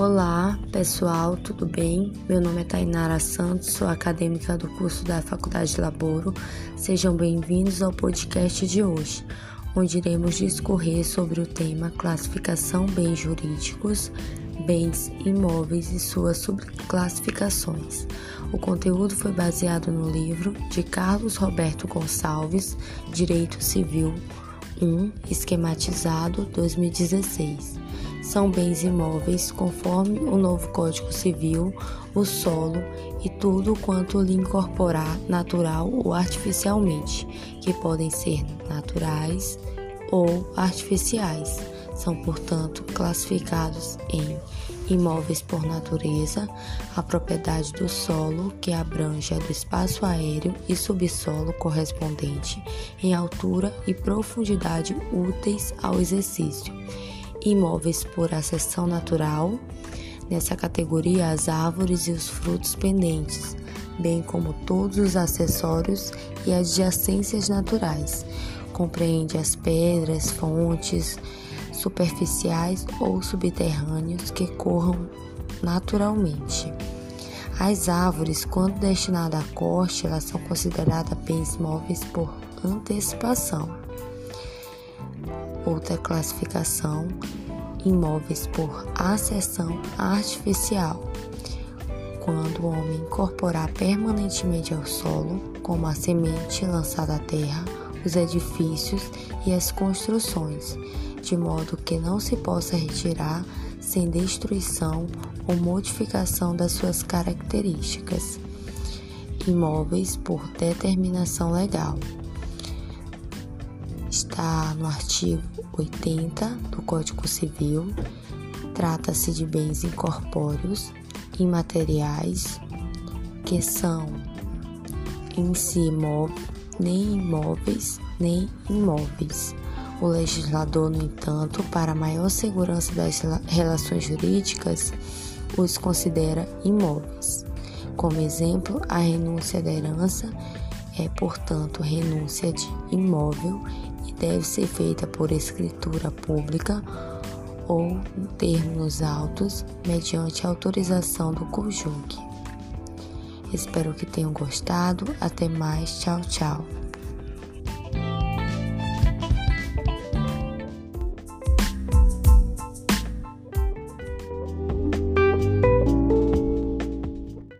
Olá, pessoal, tudo bem? Meu nome é Tainara Santos, sou acadêmica do curso da Faculdade de Laboro. Sejam bem-vindos ao podcast de hoje, onde iremos discorrer sobre o tema classificação bens jurídicos, bens imóveis e suas subclassificações. O conteúdo foi baseado no livro de Carlos Roberto Gonçalves, Direito Civil 1, esquematizado 2016 são bens imóveis conforme o novo Código Civil, o solo e tudo quanto lhe incorporar natural ou artificialmente, que podem ser naturais ou artificiais. São, portanto, classificados em imóveis por natureza, a propriedade do solo, que abrange a do espaço aéreo e subsolo correspondente em altura e profundidade úteis ao exercício imóveis por acessão natural, nessa categoria as árvores e os frutos pendentes, bem como todos os acessórios e adjacências naturais. Compreende as pedras, fontes superficiais ou subterrâneos que corram naturalmente. As árvores, quando destinadas a corte, elas são consideradas bens móveis por antecipação. Outra classificação: imóveis por acessão artificial. Quando o homem incorporar permanentemente ao solo, como a semente lançada à terra, os edifícios e as construções, de modo que não se possa retirar sem destruição ou modificação das suas características. Imóveis por determinação legal está no artigo 80 do Código Civil. Trata-se de bens incorpóreos, imateriais, que são em si nem imóveis nem imóveis. O legislador, no entanto, para maior segurança das relações jurídicas, os considera imóveis. Como exemplo, a renúncia da herança é, portanto, renúncia de imóvel e deve ser feita por escritura pública ou termos autos mediante autorização do conjugue. Espero que tenham gostado. Até mais. Tchau, tchau.